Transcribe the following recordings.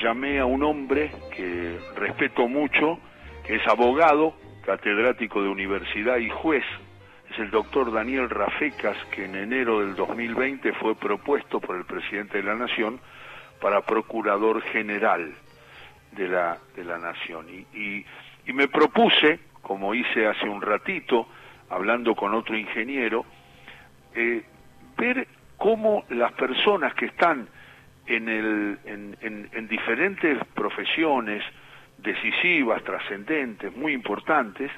llamé a un hombre que respeto mucho, que es abogado, catedrático de universidad y juez, es el doctor Daniel Rafecas, que en enero del 2020 fue propuesto por el presidente de la Nación para procurador general de la, de la Nación. Y, me propuse, como hice hace un ratito, hablando con otro ingeniero, eh, ver cómo las personas que están en, el, en, en, diferentes profesiones decisivas, trascendentes, muy importantes,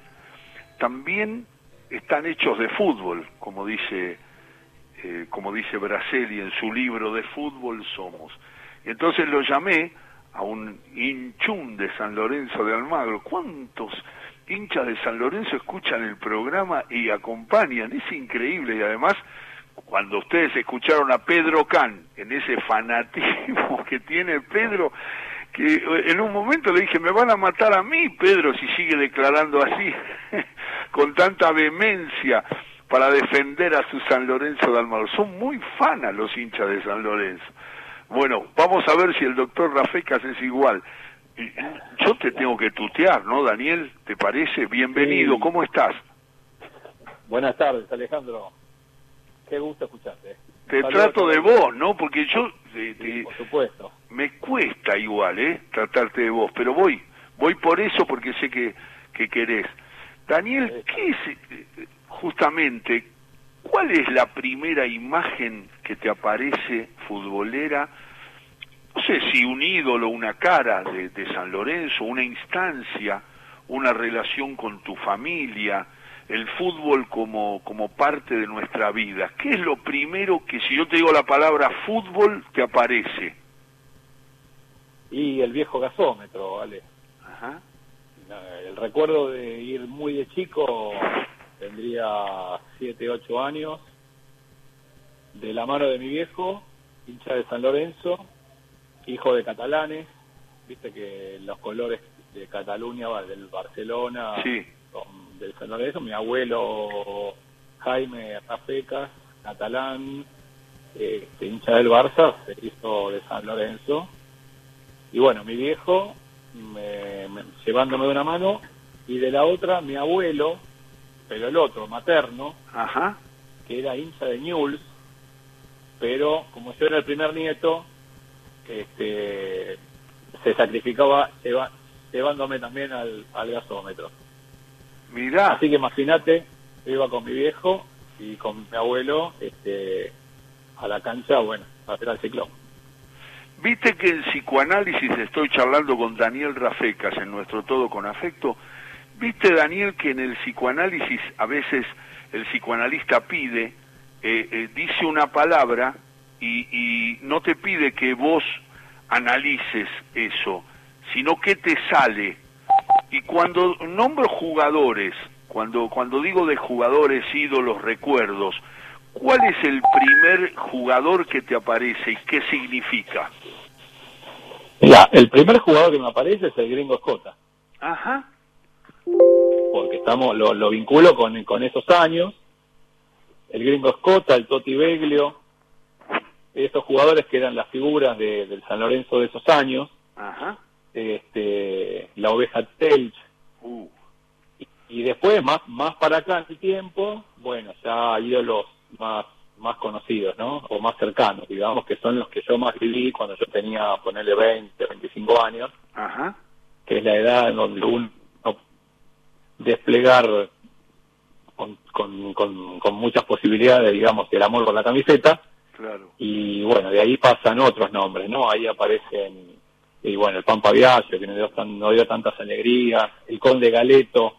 también están hechos de fútbol, como dice, eh, como dice Braseli en su libro de fútbol somos. Entonces lo llamé a un hinchún de San Lorenzo de Almagro. ¿Cuántos hinchas de San Lorenzo escuchan el programa y acompañan? Es increíble y además cuando ustedes escucharon a Pedro Can, en ese fanatismo que tiene Pedro, que en un momento le dije, me van a matar a mí, Pedro, si sigue declarando así, con tanta vehemencia para defender a su San Lorenzo de Almagro. Son muy fanas los hinchas de San Lorenzo. Bueno, vamos a ver si el doctor Rafecas es igual. Yo te tengo que tutear, ¿no, Daniel? ¿Te parece? Bienvenido, ¿cómo estás? Buenas tardes, Alejandro. Qué gusto escucharte. Te trato de vos, ¿no? Porque yo... por supuesto. Me cuesta igual, ¿eh? Tratarte de vos, pero voy. Voy por eso porque sé que, que querés. Daniel, ¿qué es justamente ¿Cuál es la primera imagen que te aparece futbolera? No sé si un ídolo, una cara de, San Lorenzo, una instancia, una relación con tu familia, el fútbol como, como parte de nuestra vida. ¿Qué es lo primero que si yo te digo la palabra fútbol te aparece? Y el viejo gasómetro, ¿vale? Ajá. El recuerdo de ir muy de chico tendría 7, 8 años, de la mano de mi viejo, hincha de San Lorenzo, hijo de catalanes, viste que los colores de Cataluña, del Barcelona, del San Lorenzo, mi abuelo Jaime Rafecas, catalán, este, hincha del Barça, se hizo de San Lorenzo, y bueno, mi viejo llevándome de una mano, y de la otra mi abuelo, pero el otro, materno, Ajá. que era hincha de Newell's, pero como yo era el primer nieto, este, se sacrificaba llevándome también al, gasómetro. Mirá. Así que imagínate, iba con mi viejo y con mi abuelo este, a la cancha, bueno, a hacer el ciclón. Viste que en psicoanálisis estoy charlando con Daniel Rafecas en nuestro Todo con Afecto Viste, Daniel, que en el psicoanálisis a veces el psicoanalista pide, eh, eh, dice una palabra y, no te pide que vos analices eso, sino que te sale. Y cuando nombro jugadores, cuando, cuando digo de jugadores, ídolos, recuerdos, ¿cuál es el primer jugador que te aparece y qué significa? Mira, el primer jugador que me aparece es el gringo Escota. Ajá porque estamos lo, lo vinculo con, con esos años. El gringo Escota, el Toti Beglio, esos jugadores que eran las figuras de, del San Lorenzo de esos años. Este, la oveja Telch. Uh. Y, después, más, más para acá en el tiempo, bueno, ya ídolos más más conocidos, ¿no? O más cercanos, digamos, que son los que yo más viví cuando yo tenía, ponerle 20, 25 años, Ajá. que es la edad en donde uno desplegar con, con, muchas posibilidades, digamos, el amor por la camiseta. Claro. Y bueno, de ahí pasan otros nombres, ¿no? Ahí aparecen, y bueno, el Pampa Viaggio, que no dio, no dio tantas alegrías, el Conde Galeto,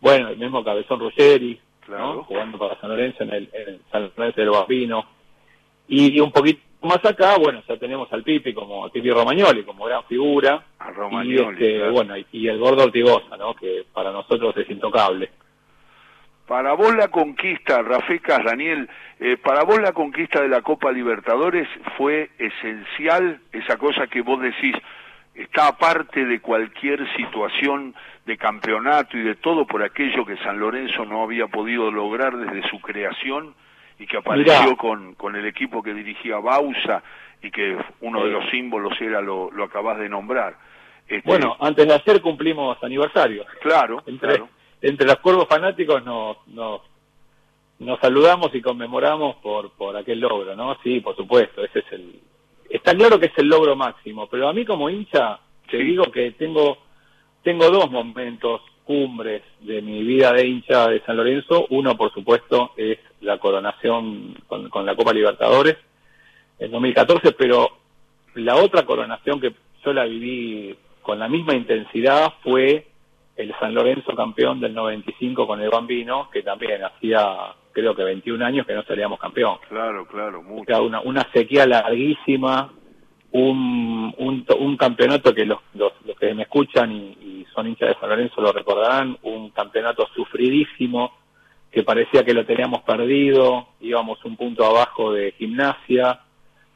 bueno, el mismo Cabezón Ruggeri, claro. jugando para San Lorenzo en el, en San Lorenzo del Bambino. Y, un poquito más acá, bueno, ya tenemos al Pipi como Pipi Romagnoli, como gran figura. A Romagnoli, y, este, bueno, y, el Gordo Ortigosa, ¿no? Que para nosotros es intocable. Para vos la conquista, Rafecas, Daniel, eh, para vos la conquista de la Copa Libertadores fue esencial, esa cosa que vos decís, está aparte de cualquier situación de campeonato y de todo por aquello que San Lorenzo no había podido lograr desde su creación y que apareció con, con el equipo que dirigía Bausa y que uno de los símbolos era lo, lo acabas de nombrar. Este, bueno, antes de ayer cumplimos aniversario. Claro, entre, Entre los cuervos fanáticos nos, nos, nos saludamos y conmemoramos por, por aquel logro, ¿no? Sí, por supuesto, ese es el... Está claro que es el logro máximo, pero a mí como hincha te digo que tengo, tengo dos momentos cumbres de mi vida de hincha de San Lorenzo. Uno, por supuesto, es la coronación con, con la Copa Libertadores en 2014, pero la otra coronación que yo la viví con la misma intensidad fue el San Lorenzo campeón del 95 con el Bambino, que también hacía creo que 21 años que no salíamos campeón. Claro, claro, mucho. una, una sequía larguísima, un, un, campeonato que los, los, que me escuchan y, son hinchas de San Lorenzo lo recordarán, un campeonato sufridísimo que parecía que lo teníamos perdido, íbamos un punto abajo de gimnasia,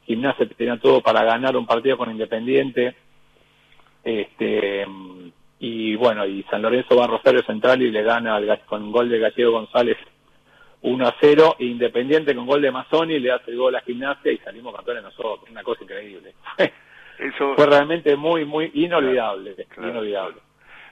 gimnasia tenía todo para ganar un partido con Independiente, este y bueno, y San Lorenzo va a Rosario Central y le gana al, con gol de Gallego González 1 a 0, Independiente con gol de Mazzoni le hace el gol a Gimnasia y salimos campeones nosotros, una cosa increíble. Eso... Fue realmente muy, muy inolvidable, inolvidable.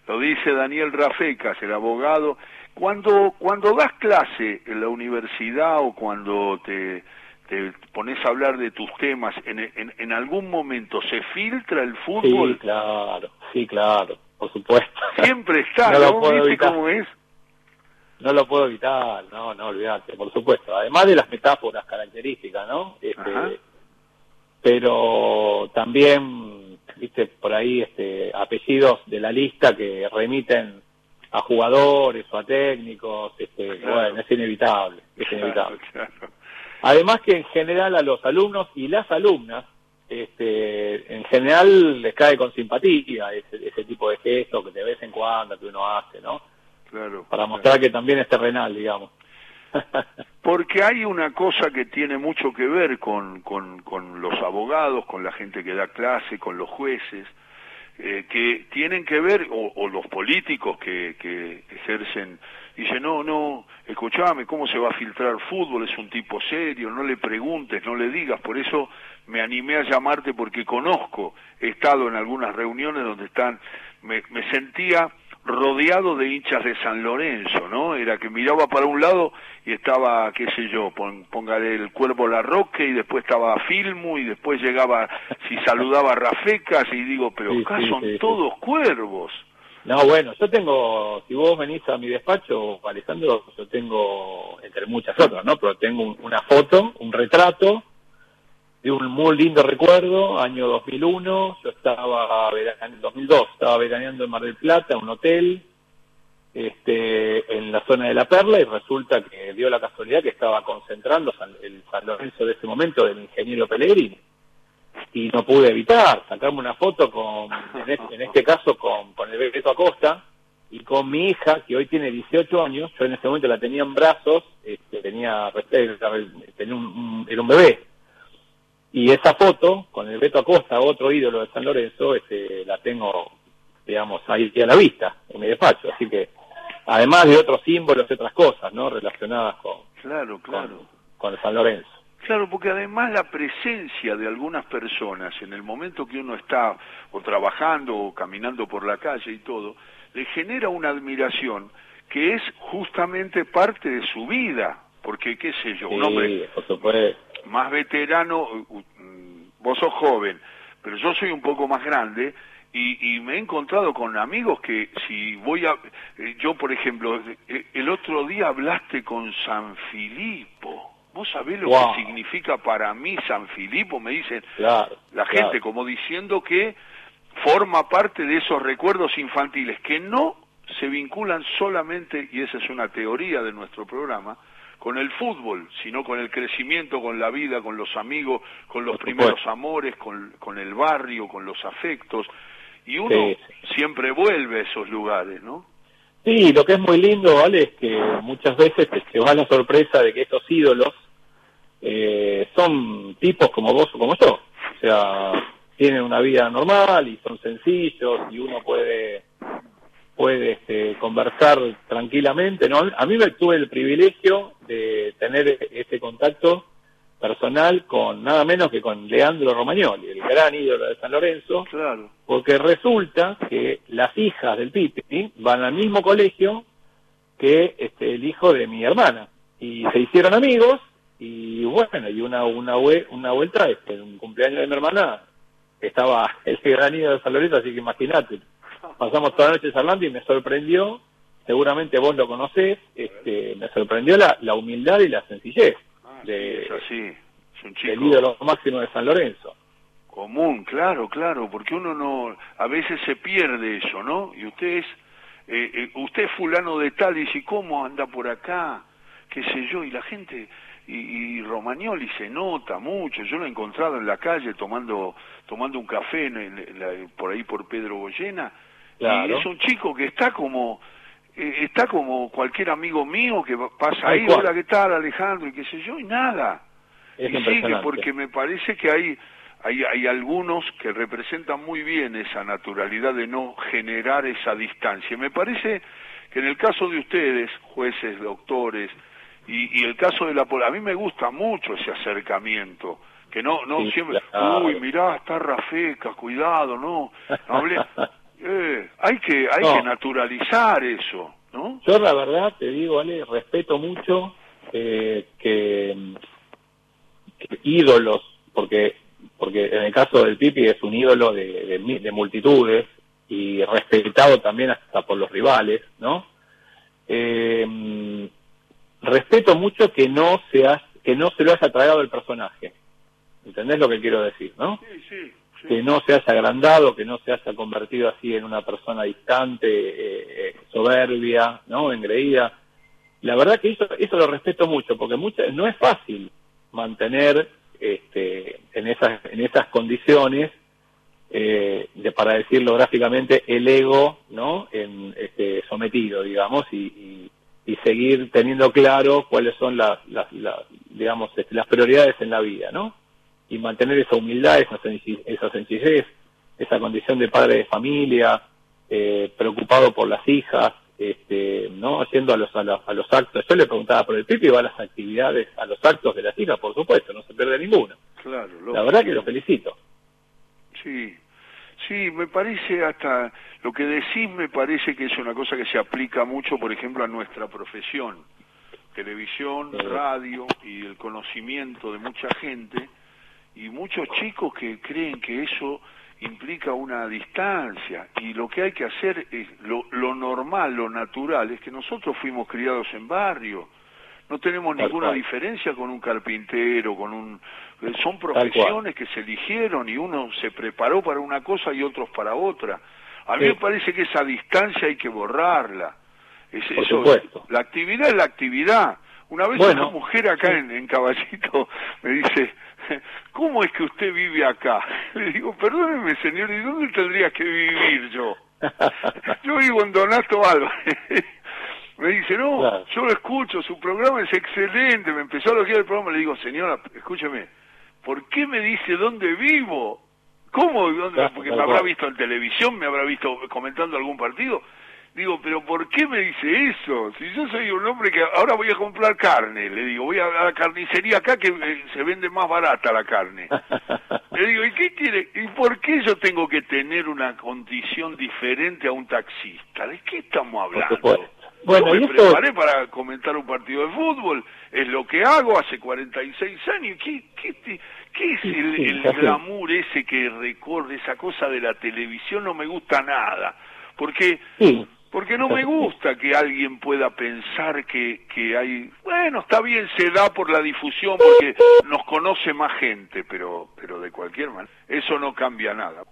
Lo dice Daniel Rafecas, el abogado. Cuando, cuando das clase en la universidad o cuando te, te pones a hablar de tus temas, en, en, algún momento se filtra el fútbol? Sí, claro, sí, claro, por supuesto. Siempre está, ¿no? ¿Viste cómo es? No lo puedo evitar, no, no, olvidate, por supuesto. Además de las metáforas características, ¿no? Este, pero también, viste, por ahí este, apellidos de la lista que remiten a jugadores o a técnicos, este, bueno, es inevitable, es inevitable. Además que en general a los alumnos y las alumnas, este, en general les cae con simpatía ese, ese tipo de gesto que de vez en cuando que uno hace, ¿no? para mostrar que también es terrenal, digamos. Porque hay una cosa que tiene mucho que ver con, con, con los abogados, con la gente que da clase, con los jueces, eh, que tienen que ver, o, los políticos que, que ejercen, dicen, no, no, escúchame, ¿cómo se va a filtrar fútbol? Es un tipo serio, no le preguntes, no le digas, por eso me animé a llamarte porque conozco, he estado en algunas reuniones donde están, me, me sentía rodeado de hinchas de San Lorenzo, ¿no? Era que miraba para un lado y estaba, qué sé yo, póngale el cuerpo La Roque y después estaba Filmu y después llegaba, si saludaba a Rafecas y digo, pero acá son todos cuervos. No, bueno, yo tengo, si vos venís a mi despacho, Alejandro, yo tengo, entre muchas otras, ¿no? Pero tengo una foto, un retrato de un muy lindo recuerdo, año 2001, yo estaba en 2002, estaba veraneando en Mar del Plata, un hotel, este, en la zona de La Perla, y resulta que dio la casualidad que estaba concentrando el San Lorenzo de ese momento del ingeniero Pellegrini. Y no pude evitar sacarme una foto con, en este, caso, con, con el Beto Acosta, y con mi hija, que hoy tiene 18 años, yo en ese momento la tenía en brazos, este, tenía, tenía un, era un bebé, y esa foto, con el Beto Acosta, otro ídolo de San Lorenzo, este, la tengo, digamos, ahí a la vista, en mi despacho. Así que, además de otros símbolos y otras cosas, ¿no? Relacionadas con, claro, claro. con, San Lorenzo. Claro, porque además la presencia de algunas personas en el momento que uno está o trabajando o caminando por la calle y todo, le genera una admiración que es justamente parte de su vida, porque qué sé yo, un hombre por supuesto más veterano, vos sos joven, pero yo soy un poco más grande y, me he encontrado con amigos que si voy a... Eh, yo, por ejemplo, eh, el otro día hablaste con San Filipo. ¿Vos sabés lo que significa para mí San Filipo? Me dicen la gente, como diciendo que forma parte de esos recuerdos infantiles que no se vinculan solamente, y esa es una teoría de nuestro programa, con el fútbol, sino con el crecimiento, con la vida, con los amigos, con los primeros amores, con, con, el barrio, con los afectos. Y uno siempre vuelve a esos lugares, ¿no? Sí, lo que es muy lindo, ¿vale? Es que muchas veces te va la sorpresa de que estos ídolos eh, son tipos como vos o como yo. O sea, tienen una vida normal y son sencillos y uno puede puede este, conversar tranquilamente. ¿no? A mí me tuve el privilegio de tener ese contacto personal con nada menos que con Leandro Romagnoli, el gran ídolo de San Lorenzo, claro. porque resulta que las hijas del Pipi van al mismo colegio que este, el hijo de mi hermana y se hicieron amigos y bueno, y una una, una vuelta, este, un cumpleaños de mi hermana estaba el gran ídolo de San Lorenzo, así que imagínate, pasamos toda la noche charlando y me sorprendió, seguramente vos lo conocés, este, me sorprendió la, la humildad y la sencillez de, es así. Es un chico del ídolo máximo de San Lorenzo. Común, claro, claro, porque uno no, a veces se pierde eso, ¿no? Y usted es, eh, eh, usted es fulano de tal, y dice, ¿cómo anda por acá? qué sé yo, y la gente, y, y, Romagnoli se nota mucho, yo lo he encontrado en la calle tomando tomando un café en, por ahí por Pedro Goyena, y es un chico que está como eh, está como cualquier amigo mío que pasa ahí, hola, ¿qué tal Alejandro? y qué sé yo, y nada. y sigue porque me parece que hay, hay, hay algunos que representan muy bien esa naturalidad de no generar esa distancia. Me parece que en el caso de ustedes, jueces, doctores, y, y el caso de la... A mí me gusta mucho ese acercamiento, que no no siempre... Uy, mirá, está Rafeca, cuidado, no. no hablé, eh, hay que hay que naturalizar eso, ¿no? Yo la verdad te digo, Ale, respeto mucho eh, que, ídolos, porque porque en el caso del Pipi es un ídolo de, de, multitudes y respetado también hasta por los rivales, ¿no? Eh, respeto mucho que no seas que no se lo haya tragado el personaje. ¿Entendés lo que quiero decir, no? Sí, sí que no se haya agrandado, que no se haya convertido así en una persona distante, eh, eh, soberbia, ¿no? Engreída. La verdad que eso, eso lo respeto mucho, porque no es fácil mantener este, en, esas, en esas condiciones, eh, de, para decirlo gráficamente, el ego ¿no? en, este, sometido, digamos, y, y, seguir teniendo claro cuáles son las, las, digamos, este, las prioridades en la vida, ¿no? Y mantener esa humildad, esa, esa sencillez, esa condición de padre de familia, eh, preocupado por las hijas, este, no haciendo a los, a los, actos. Yo le preguntaba por el Pipi, va a las actividades, a los actos de las hijas, por supuesto, no se pierde ninguna. Claro, la verdad que lo felicito. Sí, sí, me parece hasta lo que decís me parece que es una cosa que se aplica mucho, por ejemplo, a nuestra profesión, televisión, radio y el conocimiento de mucha gente y muchos chicos que creen que eso implica una distancia y lo que hay que hacer es lo, lo normal, lo natural, es que nosotros fuimos criados en barrio, no tenemos ninguna diferencia con un carpintero, con un son profesiones que se eligieron y uno se preparó para una cosa y otros para otra. A mí me parece que esa distancia hay que borrarla. Es, eso, la actividad es la actividad. Una vez una mujer acá en, en Caballito me dice, ¿cómo es que usted vive acá? Le digo, perdóneme señor, ¿y dónde tendría que vivir yo? Yo vivo en Donato Álvarez. Me dice, no, yo lo escucho, su programa es excelente, me empezó a elogiar el programa, le digo, señora, escúcheme, ¿por qué me dice dónde vivo? ¿Cómo? ¿Dónde? Porque me habrá visto en televisión, me habrá visto comentando algún partido. Digo, pero ¿por qué me dice eso? Si yo soy un hombre que ahora voy a comprar carne, le digo, voy a la carnicería acá que eh, se vende más barata la carne. le digo, ¿y qué quiere? ¿Y por qué yo tengo que tener una condición diferente a un taxista? ¿De qué estamos hablando? Bueno, yo me preparé para comentar un partido de fútbol, es lo que hago hace 46 años. ¿Qué, qué, qué es el, el glamour ese que recorre esa cosa de la televisión? No me gusta nada. Porque porque no me gusta que alguien pueda pensar que, que hay, bueno, está bien, se da por la difusión porque nos conoce más gente, pero, pero de cualquier manera, eso no cambia nada.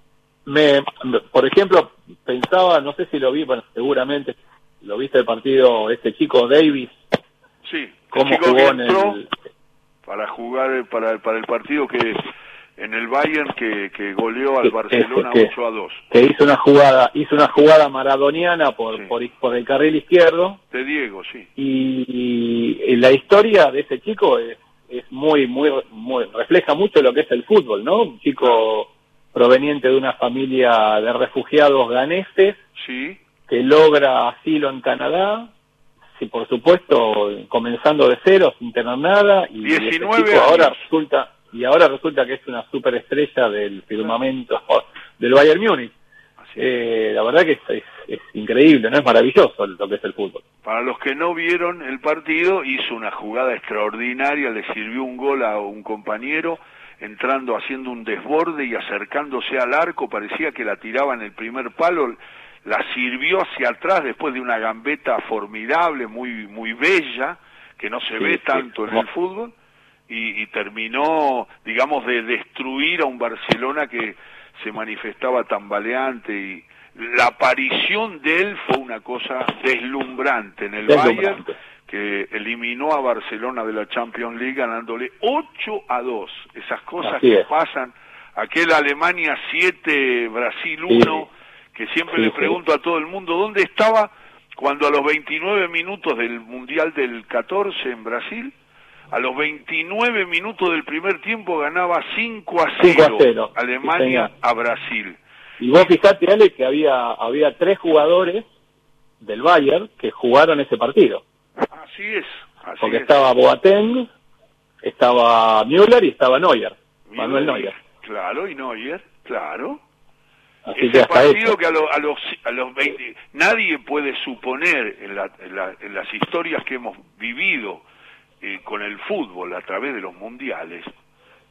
Me, por ejemplo, pensaba, no sé si lo vi, bueno, seguramente lo viste el partido, este chico Davis. Sí, cómo jugó en el... para jugar para, para el partido que en el Bayern que, que goleó al Barcelona 8 a 2. Que hizo una jugada, hizo una jugada maradoniana por, por, por, el carril izquierdo. De Diego, sí. Y, la historia de ese chico es, es muy, muy, muy, refleja mucho lo que es el fútbol, ¿no? Un chico proveniente de una familia de refugiados ganeses. Sí. que logra asilo en Canadá, sí, por supuesto, comenzando de cero, sin tener nada, y 19 este ahora resulta y ahora resulta que es una superestrella del firmamento del Bayern Múnich. Eh, la verdad que es, increíble, no es maravilloso lo que es el fútbol. Para los que no vieron el partido, hizo una jugada extraordinaria, le sirvió un gol a un compañero, entrando, haciendo un desborde y acercándose al arco, parecía que la tiraba en el primer palo, la sirvió hacia atrás después de una gambeta formidable, muy, muy bella, que no se ve tanto en el fútbol, y, y terminó, digamos, de destruir a un Barcelona que se manifestaba tambaleante y la aparición de él fue una cosa deslumbrante en el Bayern que eliminó a Barcelona de la Champions League ganándole 8 a 2. Esas cosas que pasan, aquel Alemania 7, Brasil 1, que siempre le pregunto a todo el mundo, ¿dónde estaba cuando a los 29 minutos del Mundial del 14 en Brasil a los 29 minutos del primer tiempo ganaba 5 a 0, Alemania a Brasil. Y vos fijate, Ale, que había, había tres jugadores del Bayern que jugaron ese partido. Así es. Porque estaba Boateng, estaba Müller y estaba Neuer, Manuel Neuer. Claro, y Neuer, claro. Así Ese partido que a, a, los, a los 20, nadie puede suponer en, en las historias que hemos vivido eh, con el fútbol a través de los mundiales,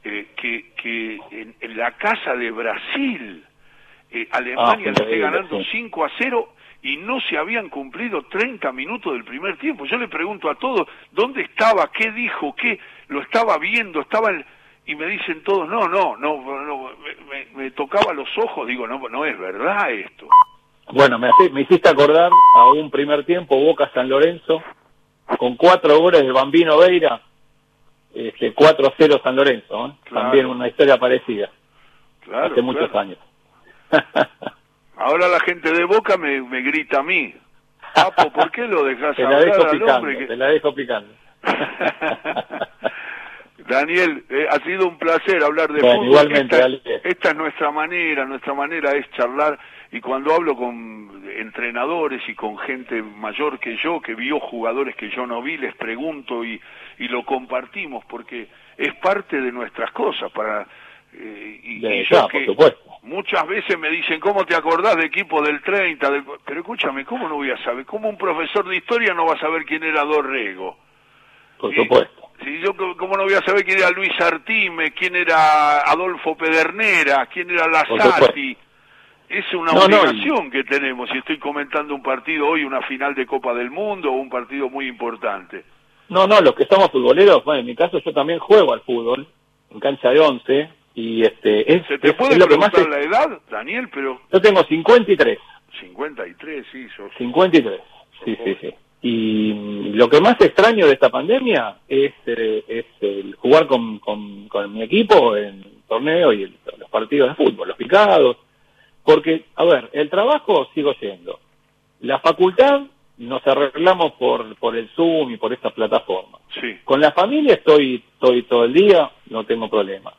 eh, que, que en, la casa de Brasil eh, Alemania ah, le esté ganando 5 a 0 y no se habían cumplido 30 minutos del primer tiempo. Yo le pregunto a todos, ¿dónde estaba? ¿Qué dijo? ¿Qué? ¿Lo estaba viendo? ¿Estaba Y me dicen todos, no, no, no, me, me, tocaba los ojos, digo, no, no es verdad esto. Bueno, me, me hiciste acordar a un primer tiempo Boca San Lorenzo, con cuatro goles de Bambino Veira, este, 4-0 San Lorenzo, ¿eh? también una historia parecida, hace muchos años. Ahora la gente de Boca me, me grita a mí, Papo, ¿por qué lo dejas te la dejo picando, Te la dejo picando. Daniel, eh, ha sido un placer hablar de fútbol. Igualmente, esta, esta, es nuestra manera, nuestra manera es charlar y cuando hablo con entrenadores y con gente mayor que yo, que vio jugadores que yo no vi, les pregunto y, y lo compartimos porque es parte de nuestras cosas para eh, y, yo que muchas veces me dicen cómo te acordás de equipo del 30 pero escúchame cómo no voy a saber cómo un profesor de historia no va a saber quién era Dorrego por supuesto. Si yo cómo no voy a saber quién era Luis Artime quién era Adolfo Pedernera quién era Lazati es una obligación que tenemos si estoy comentando un partido hoy, una final de Copa del Mundo o un partido muy importante. No, no, los que somos futboleros, bueno, en mi caso yo también juego al fútbol, en cancha de once, y este es, ¿Se te puede lo preguntar la edad, Daniel? pero Yo tengo 53. 53, sí, sos... 53, sí, sí, sí. Y lo que más extraño de esta pandemia es, eh, es el jugar con, con, con mi equipo en torneo y los partidos de fútbol, los picados, porque, a ver, el trabajo sigo yendo. La facultad nos arreglamos por, por el Zoom y por estas plataformas. Sí. Con la familia estoy, estoy todo el día, no tengo problema.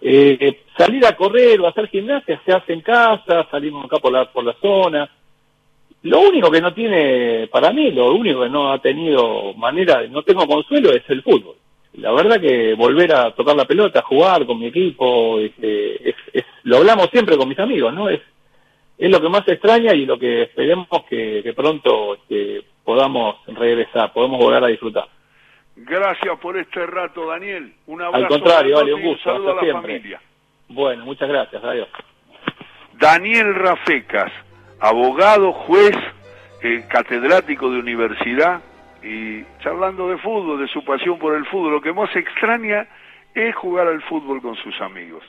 Eh, salir a correr o hacer gimnasia se hace en casa, salimos acá por la, por la zona. Lo único que no tiene, para mí, lo único que no ha tenido manera, no tengo consuelo es el fútbol la verdad que volver a tocar la pelota, jugar con mi equipo, este, es, lo hablamos siempre con mis amigos, ¿no? Es, es lo que más extraña y lo que esperemos que, pronto este, podamos regresar, podamos volver a disfrutar. Gracias por este rato, Daniel. Un abrazo. Al contrario, vale, un gusto. Un saludo a la familia. Bueno, muchas gracias. Adiós. Daniel Rafecas, abogado, juez, eh, catedrático de universidad, y charlando de fútbol, de su pasión por el fútbol, lo que más extraña es jugar al fútbol con sus amigos.